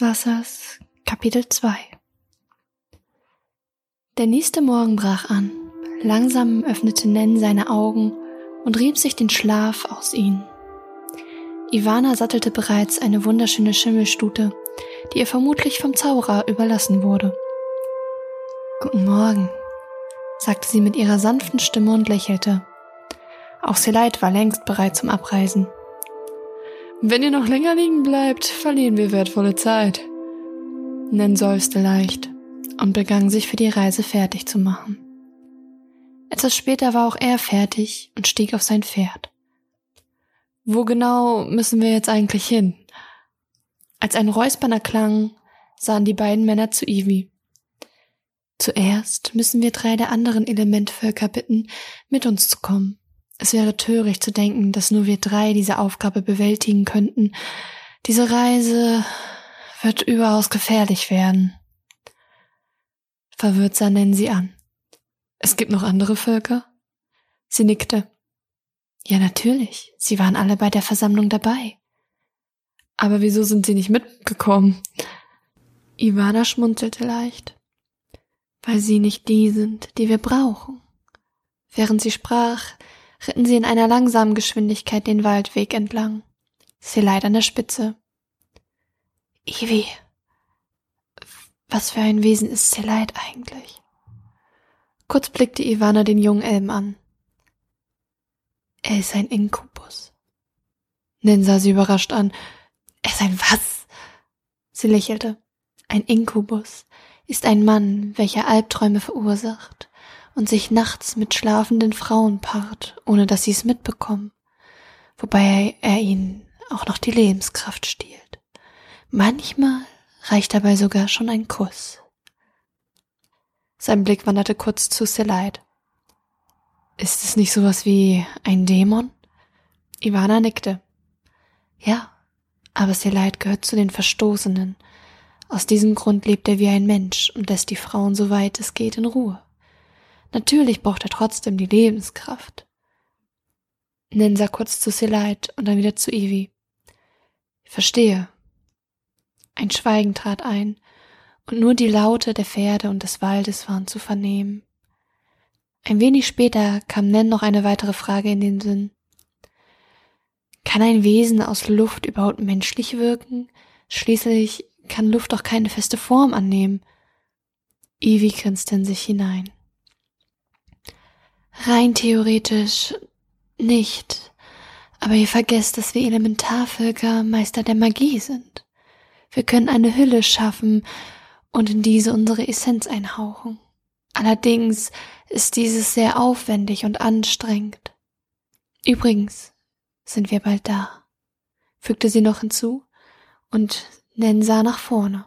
Wassers Kapitel 2 Der nächste Morgen brach an. Langsam öffnete Nen seine Augen und rieb sich den Schlaf aus ihnen. Ivana sattelte bereits eine wunderschöne Schimmelstute, die ihr vermutlich vom Zauberer überlassen wurde. Guten Morgen, sagte sie mit ihrer sanften Stimme und lächelte. Auch Seleit war längst bereit zum Abreisen. Wenn ihr noch länger liegen bleibt, verlieren wir wertvolle Zeit. Nen seufzte leicht und begann sich für die Reise fertig zu machen. Etwas später war auch er fertig und stieg auf sein Pferd. Wo genau müssen wir jetzt eigentlich hin? Als ein Räusperner klang, sahen die beiden Männer zu Ivy. Zuerst müssen wir drei der anderen Elementvölker bitten, mit uns zu kommen. Es wäre töricht zu denken, dass nur wir drei diese Aufgabe bewältigen könnten. Diese Reise wird überaus gefährlich werden. Verwirrt sah Nancy an. Es gibt noch andere Völker? Sie nickte. Ja, natürlich. Sie waren alle bei der Versammlung dabei. Aber wieso sind sie nicht mitgekommen? Ivana schmunzelte leicht. Weil sie nicht die sind, die wir brauchen. Während sie sprach, ritten sie in einer langsamen Geschwindigkeit den Waldweg entlang. Sie an der Spitze. Ivi, was für ein Wesen ist Seleit eigentlich? Kurz blickte Ivana den jungen Elm an. Er ist ein Inkubus. Nen sah sie überrascht an. Er ist ein was? Sie lächelte. Ein Inkubus ist ein Mann, welcher Albträume verursacht und sich nachts mit schlafenden Frauen paart, ohne dass sie es mitbekommen, wobei er ihnen auch noch die Lebenskraft stiehlt. Manchmal reicht dabei sogar schon ein Kuss. Sein Blick wanderte kurz zu Selide. Ist es nicht sowas wie ein Dämon? Ivana nickte. Ja, aber Selide gehört zu den Verstoßenen. Aus diesem Grund lebt er wie ein Mensch und lässt die Frauen so weit es geht in Ruhe. Natürlich braucht er trotzdem die Lebenskraft. Nen sah kurz zu Selite und dann wieder zu. Ich verstehe. Ein Schweigen trat ein, und nur die Laute der Pferde und des Waldes waren zu vernehmen. Ein wenig später kam Nen noch eine weitere Frage in den Sinn. Kann ein Wesen aus Luft überhaupt menschlich wirken? Schließlich kann Luft doch keine feste Form annehmen. Ivy grinste in sich hinein. Rein theoretisch nicht. Aber ihr vergesst, dass wir Elementarvölker Meister der Magie sind. Wir können eine Hülle schaffen und in diese unsere Essenz einhauchen. Allerdings ist dieses sehr aufwendig und anstrengend. Übrigens sind wir bald da, fügte sie noch hinzu, und Nen sah nach vorne.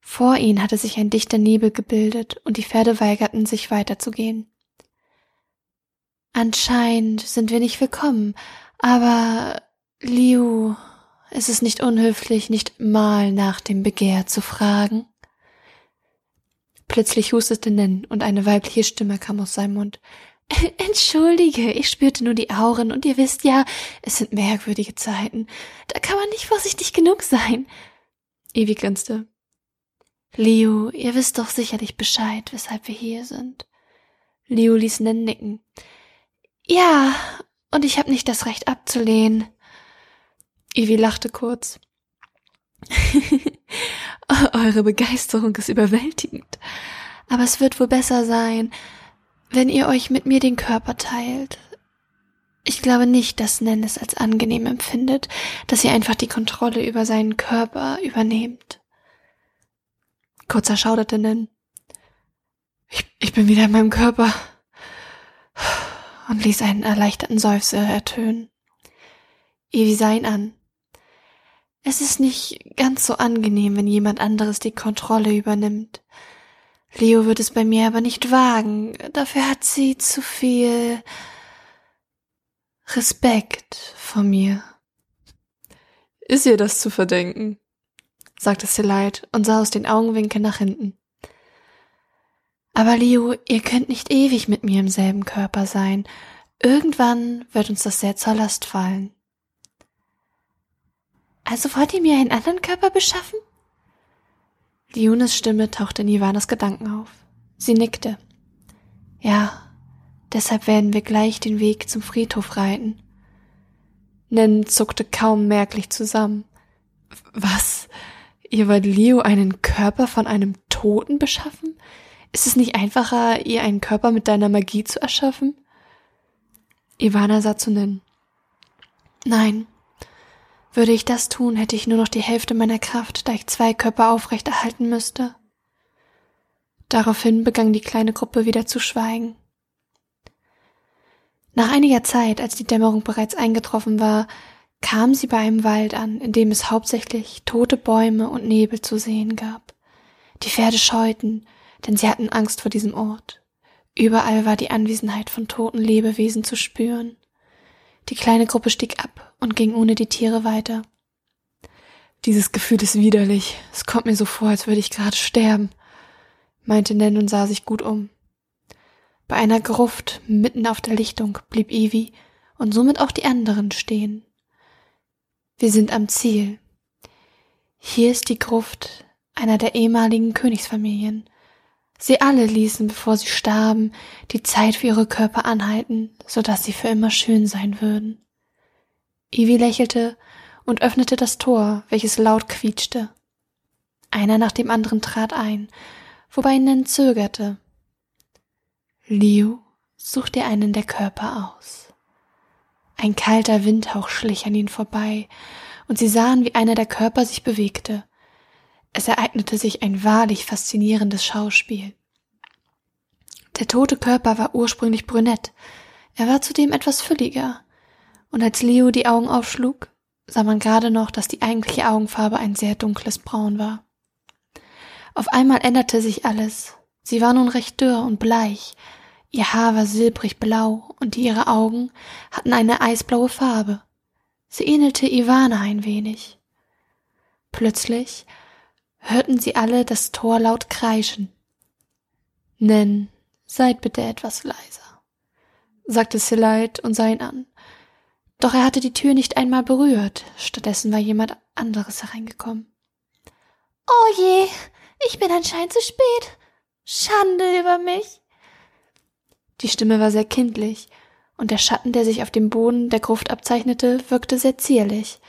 Vor ihnen hatte sich ein dichter Nebel gebildet und die Pferde weigerten sich weiterzugehen. Anscheinend sind wir nicht willkommen, aber Liu, es ist nicht unhöflich, nicht mal nach dem Begehr zu fragen. Plötzlich hustete Nen und eine weibliche Stimme kam aus seinem Mund. Entschuldige, ich spürte nur die Auren und ihr wisst ja, es sind merkwürdige Zeiten. Da kann man nicht vorsichtig genug sein. Evi grinste. Liu, ihr wisst doch sicherlich Bescheid, weshalb wir hier sind. Liu ließ Nen nicken. Ja, und ich habe nicht das Recht abzulehnen. Ivy lachte kurz. Eure Begeisterung ist überwältigend. Aber es wird wohl besser sein, wenn ihr euch mit mir den Körper teilt. Ich glaube nicht, dass Nen es als angenehm empfindet, dass ihr einfach die Kontrolle über seinen Körper übernehmt. Kurz erschauderte Nen. Ich, ich bin wieder in meinem Körper und ließ einen erleichterten Seufzer ertönen. Evi sah ihn an. Es ist nicht ganz so angenehm, wenn jemand anderes die Kontrolle übernimmt. Leo wird es bei mir aber nicht wagen. Dafür hat sie zu viel Respekt vor mir. Ist ihr das zu verdenken? sagte Selite und sah aus den Augenwinkeln nach hinten. Aber Leo, ihr könnt nicht ewig mit mir im selben Körper sein. Irgendwann wird uns das sehr zur Last fallen. Also wollt ihr mir einen anderen Körper beschaffen? Liones Stimme tauchte in Ivanas Gedanken auf. Sie nickte. Ja, deshalb werden wir gleich den Weg zum Friedhof reiten. Nen zuckte kaum merklich zusammen. Was? Ihr wollt Leo einen Körper von einem Toten beschaffen? Ist es nicht einfacher, ihr einen Körper mit deiner Magie zu erschaffen? Ivana sah zu Nen. Nein. Würde ich das tun, hätte ich nur noch die Hälfte meiner Kraft, da ich zwei Körper aufrechterhalten müsste. Daraufhin begann die kleine Gruppe wieder zu schweigen. Nach einiger Zeit, als die Dämmerung bereits eingetroffen war, kam sie bei einem Wald an, in dem es hauptsächlich tote Bäume und Nebel zu sehen gab. Die Pferde scheuten, denn sie hatten Angst vor diesem Ort. Überall war die Anwesenheit von toten Lebewesen zu spüren. Die kleine Gruppe stieg ab und ging ohne die Tiere weiter. Dieses Gefühl ist widerlich. Es kommt mir so vor, als würde ich gerade sterben, meinte Nen und sah sich gut um. Bei einer Gruft mitten auf der Lichtung blieb Evie und somit auch die anderen stehen. Wir sind am Ziel. Hier ist die Gruft einer der ehemaligen Königsfamilien. Sie alle ließen, bevor sie starben, die Zeit für ihre Körper anhalten, so dass sie für immer schön sein würden. Ivy lächelte und öffnete das Tor, welches laut quietschte. Einer nach dem anderen trat ein, wobei Nen zögerte. Liu, such dir einen der Körper aus. Ein kalter Windhauch schlich an ihnen vorbei, und sie sahen, wie einer der Körper sich bewegte. Es ereignete sich ein wahrlich faszinierendes Schauspiel. Der tote Körper war ursprünglich brünett, er war zudem etwas fülliger, und als Leo die Augen aufschlug, sah man gerade noch, dass die eigentliche Augenfarbe ein sehr dunkles Braun war. Auf einmal änderte sich alles. Sie war nun recht dürr und bleich, ihr Haar war silbrig blau und ihre Augen hatten eine eisblaue Farbe. Sie ähnelte Ivana ein wenig. Plötzlich hörten sie alle das Tor laut kreischen. Nen, seid bitte etwas leiser, sagte Silite und sah ihn an. Doch er hatte die Tür nicht einmal berührt, stattdessen war jemand anderes hereingekommen. Oh je, ich bin anscheinend zu spät. Schande über mich. Die Stimme war sehr kindlich, und der Schatten, der sich auf dem Boden der Gruft abzeichnete, wirkte sehr zierlich.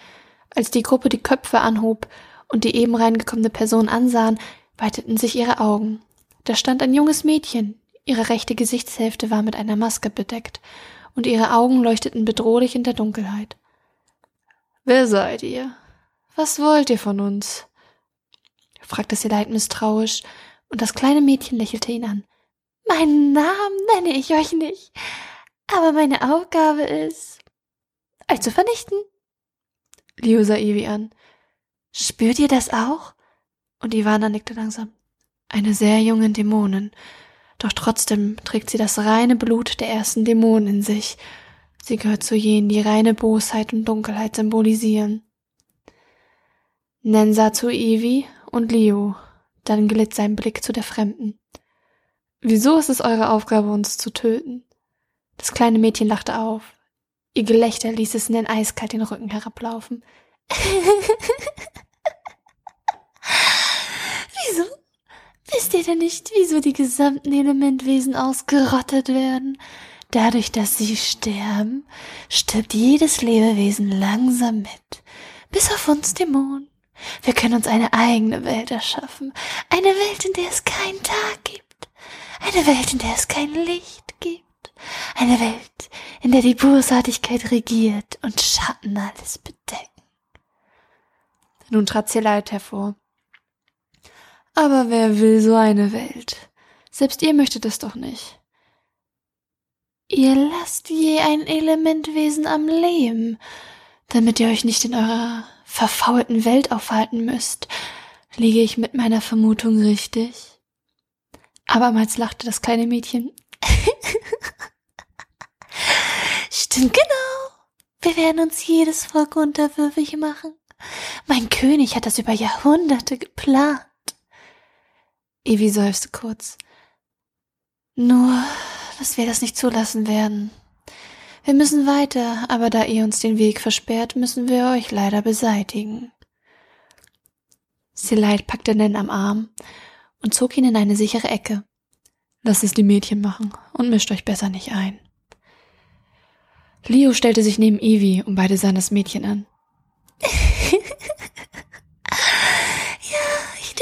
Als die Gruppe die Köpfe anhob und die eben reingekommene Person ansahen, weiteten sich ihre Augen. Da stand ein junges Mädchen. Ihre rechte Gesichtshälfte war mit einer Maske bedeckt, und ihre Augen leuchteten bedrohlich in der Dunkelheit. Wer seid ihr? Was wollt ihr von uns? fragte sie leid misstrauisch, und das kleine Mädchen lächelte ihn an. Meinen Namen nenne ich euch nicht, aber meine Aufgabe ist, euch zu vernichten. Leo sah Evi an. Spürt ihr das auch? Und Ivana nickte langsam. Eine sehr junge Dämonin. Doch trotzdem trägt sie das reine Blut der ersten Dämonen in sich. Sie gehört zu jenen, die reine Bosheit und Dunkelheit symbolisieren. Nen sah zu Evi und Leo, dann glitt sein Blick zu der Fremden. Wieso ist es eure Aufgabe, uns zu töten? Das kleine Mädchen lachte auf. Ihr Gelächter ließ es in den eiskalt den Rücken herablaufen. wieso? Wisst ihr denn nicht, wieso die gesamten Elementwesen ausgerottet werden? Dadurch, dass sie sterben, stirbt jedes Lebewesen langsam mit. Bis auf uns Dämonen. Wir können uns eine eigene Welt erschaffen. Eine Welt, in der es keinen Tag gibt. Eine Welt, in der es kein Licht gibt. Eine Welt, in der die Bosartigkeit regiert und Schatten alles bedecken. Nun trat Zelait hervor. Aber wer will so eine Welt? Selbst ihr möchtet es doch nicht. Ihr lasst je ein Elementwesen am Leben, damit ihr euch nicht in eurer verfaulten Welt aufhalten müsst. Liege ich mit meiner Vermutung richtig? Abermals lachte das kleine Mädchen. Stimmt genau. Wir werden uns jedes Volk unterwürfig machen. Mein König hat das über Jahrhunderte geplant. Evi seufzte kurz. Nur, dass wir das nicht zulassen werden. Wir müssen weiter, aber da ihr uns den Weg versperrt, müssen wir euch leider beseitigen. Selite packte Nen am Arm und zog ihn in eine sichere Ecke. Lasst es die Mädchen machen und mischt euch besser nicht ein. Leo stellte sich neben Evie und beide sahen das Mädchen an. ja, ich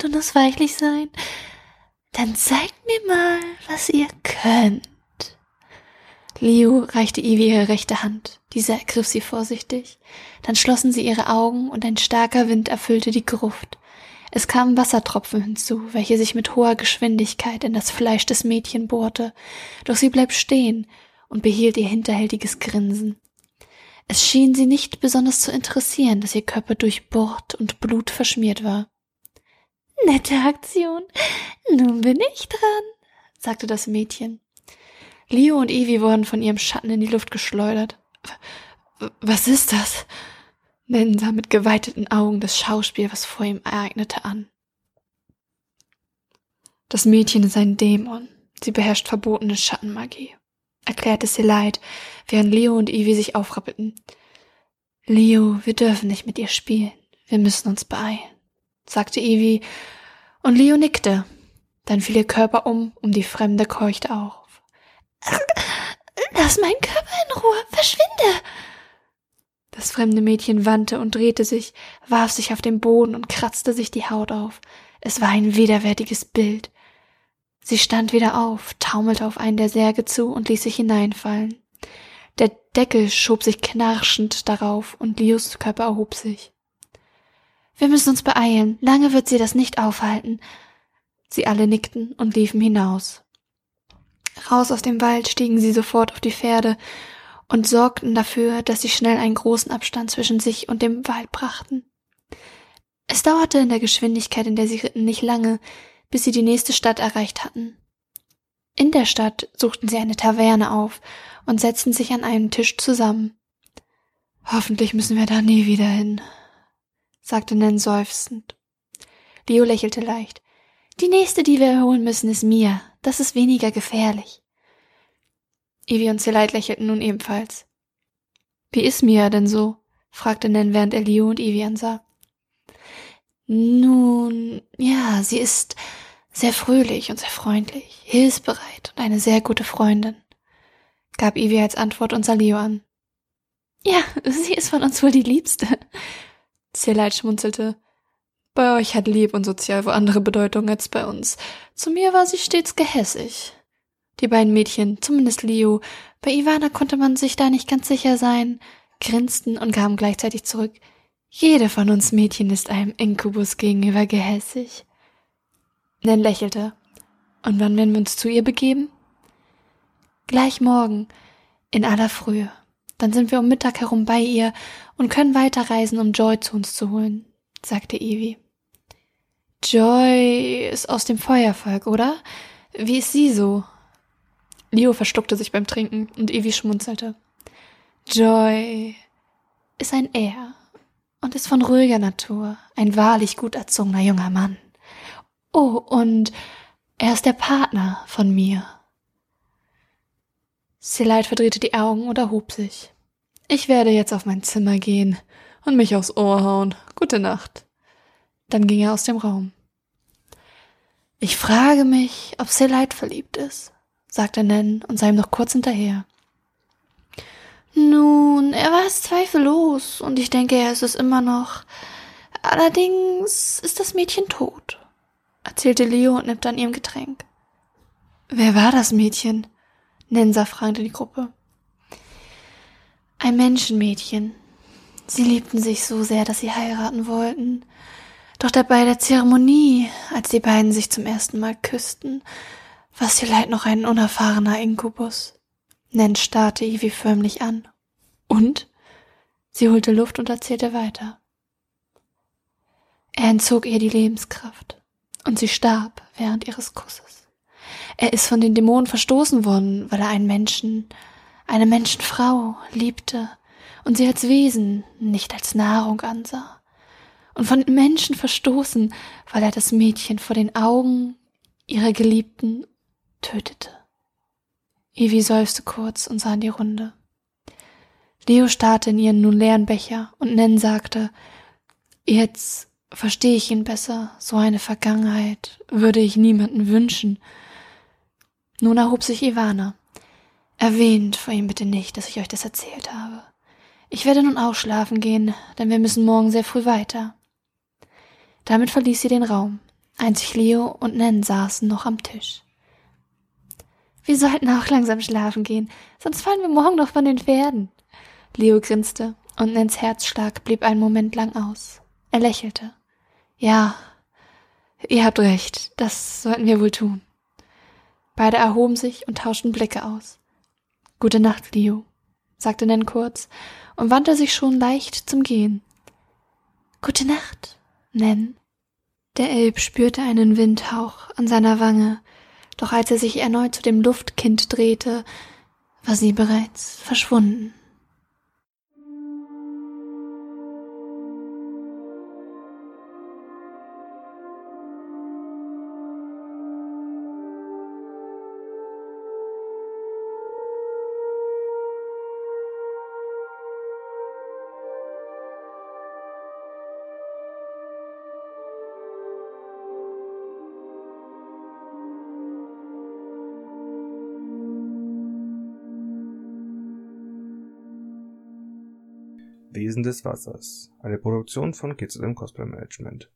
denke, das wird unausweichlich sein. Dann zeigt mir mal, was ihr könnt. Leo reichte Evie ihre rechte Hand. Diese ergriff sie vorsichtig. Dann schlossen sie ihre Augen und ein starker Wind erfüllte die Gruft. Es kamen Wassertropfen hinzu, welche sich mit hoher Geschwindigkeit in das Fleisch des Mädchen bohrte, doch sie blieb stehen und behielt ihr hinterhältiges Grinsen. Es schien sie nicht besonders zu interessieren, dass ihr Körper durchbohrt und Blut verschmiert war. Nette Aktion. Nun bin ich dran, sagte das Mädchen. Leo und Evie wurden von ihrem Schatten in die Luft geschleudert. Was ist das? Nen sah mit geweiteten Augen das Schauspiel, was vor ihm ereignete, an. Das Mädchen ist ein Dämon. Sie beherrscht verbotene Schattenmagie, erklärte Selite, während Leo und Evie sich aufrappelten. Leo, wir dürfen nicht mit ihr spielen. Wir müssen uns beeilen, sagte Evie, und Leo nickte. Dann fiel ihr Körper um, und die Fremde keuchte auf. Lass meinen Körper in Ruhe, verschwinde! Das fremde Mädchen wandte und drehte sich, warf sich auf den Boden und kratzte sich die Haut auf. Es war ein widerwärtiges Bild. Sie stand wieder auf, taumelte auf einen der Särge zu und ließ sich hineinfallen. Der Deckel schob sich knarschend darauf und Lios Körper erhob sich. Wir müssen uns beeilen, lange wird sie das nicht aufhalten. Sie alle nickten und liefen hinaus. Raus aus dem Wald stiegen sie sofort auf die Pferde und sorgten dafür, dass sie schnell einen großen Abstand zwischen sich und dem Wald brachten. Es dauerte in der Geschwindigkeit, in der sie ritten, nicht lange, bis sie die nächste Stadt erreicht hatten. In der Stadt suchten sie eine Taverne auf und setzten sich an einen Tisch zusammen. Hoffentlich müssen wir da nie wieder hin, sagte Nen seufzend. Leo lächelte leicht. Die nächste, die wir holen müssen, ist Mia. Das ist weniger gefährlich. Evie und Selite lächelten nun ebenfalls. Wie ist Mia denn so? fragte Nen, während er Leo und Evie ansah. Nun, ja, sie ist sehr fröhlich und sehr freundlich, hilfsbereit und eine sehr gute Freundin, gab Evie als Antwort und sah Leo an. Ja, sie ist von uns wohl die Liebste. Selite schmunzelte. Bei euch hat lieb und sozial wo andere Bedeutung als bei uns. Zu mir war sie stets gehässig. Die beiden Mädchen, zumindest Leo, bei Ivana konnte man sich da nicht ganz sicher sein, grinsten und gaben gleichzeitig zurück. Jede von uns Mädchen ist einem Inkubus gegenüber gehässig. Nen lächelte. Und wann werden wir uns zu ihr begeben? Gleich morgen, in aller Frühe. Dann sind wir um Mittag herum bei ihr und können weiterreisen, um Joy zu uns zu holen, sagte Evie. Joy ist aus dem Feuervolk, oder? Wie ist sie so? Leo verstuckte sich beim Trinken und Evie schmunzelte. Joy ist ein Er und ist von ruhiger Natur, ein wahrlich gut erzogener junger Mann. Oh, und er ist der Partner von mir. Selite verdrehte die Augen und erhob sich. Ich werde jetzt auf mein Zimmer gehen und mich aufs Ohr hauen. Gute Nacht. Dann ging er aus dem Raum. Ich frage mich, ob Selite verliebt ist sagte Nen und sah ihm noch kurz hinterher. Nun, er war es zweifellos, und ich denke, er ist es immer noch. Allerdings ist das Mädchen tot, erzählte Leo und nippte an ihrem Getränk. Wer war das Mädchen? Nensa fragte die Gruppe. Ein Menschenmädchen. Sie liebten sich so sehr, dass sie heiraten wollten. Doch dabei der Zeremonie, als die beiden sich zum ersten Mal küssten, was vielleicht noch ein unerfahrener Inkubus. Nen starrte Ivy förmlich an. Und? Sie holte Luft und erzählte weiter. Er entzog ihr die Lebenskraft und sie starb während ihres Kusses. Er ist von den Dämonen verstoßen worden, weil er einen Menschen, eine Menschenfrau liebte und sie als Wesen, nicht als Nahrung ansah. Und von den Menschen verstoßen, weil er das Mädchen vor den Augen ihrer Geliebten tötete. Evie seufzte kurz und sah in die Runde. Leo starrte in ihren nun leeren Becher und Nen sagte, jetzt verstehe ich ihn besser. So eine Vergangenheit würde ich niemanden wünschen. Nun erhob sich Ivana. Erwähnt vor ihm bitte nicht, dass ich euch das erzählt habe. Ich werde nun auch schlafen gehen, denn wir müssen morgen sehr früh weiter. Damit verließ sie den Raum. Einzig Leo und Nen saßen noch am Tisch. Wir sollten auch langsam schlafen gehen, sonst fallen wir morgen noch von den Pferden. Leo grinste und Nens Herzschlag blieb einen Moment lang aus. Er lächelte. Ja, ihr habt recht, das sollten wir wohl tun. Beide erhoben sich und tauschten Blicke aus. Gute Nacht, Leo, sagte Nen kurz und wandte sich schon leicht zum Gehen. Gute Nacht, Nen. Der Elb spürte einen Windhauch an seiner Wange, doch als er sich erneut zu dem Luftkind drehte, war sie bereits verschwunden. Wesen des Wassers. Eine Produktion von GZM Cosplay Management.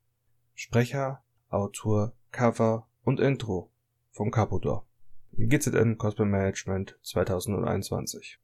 Sprecher, Autor, Cover und Intro von Capodor. GZM Cosplay Management 2021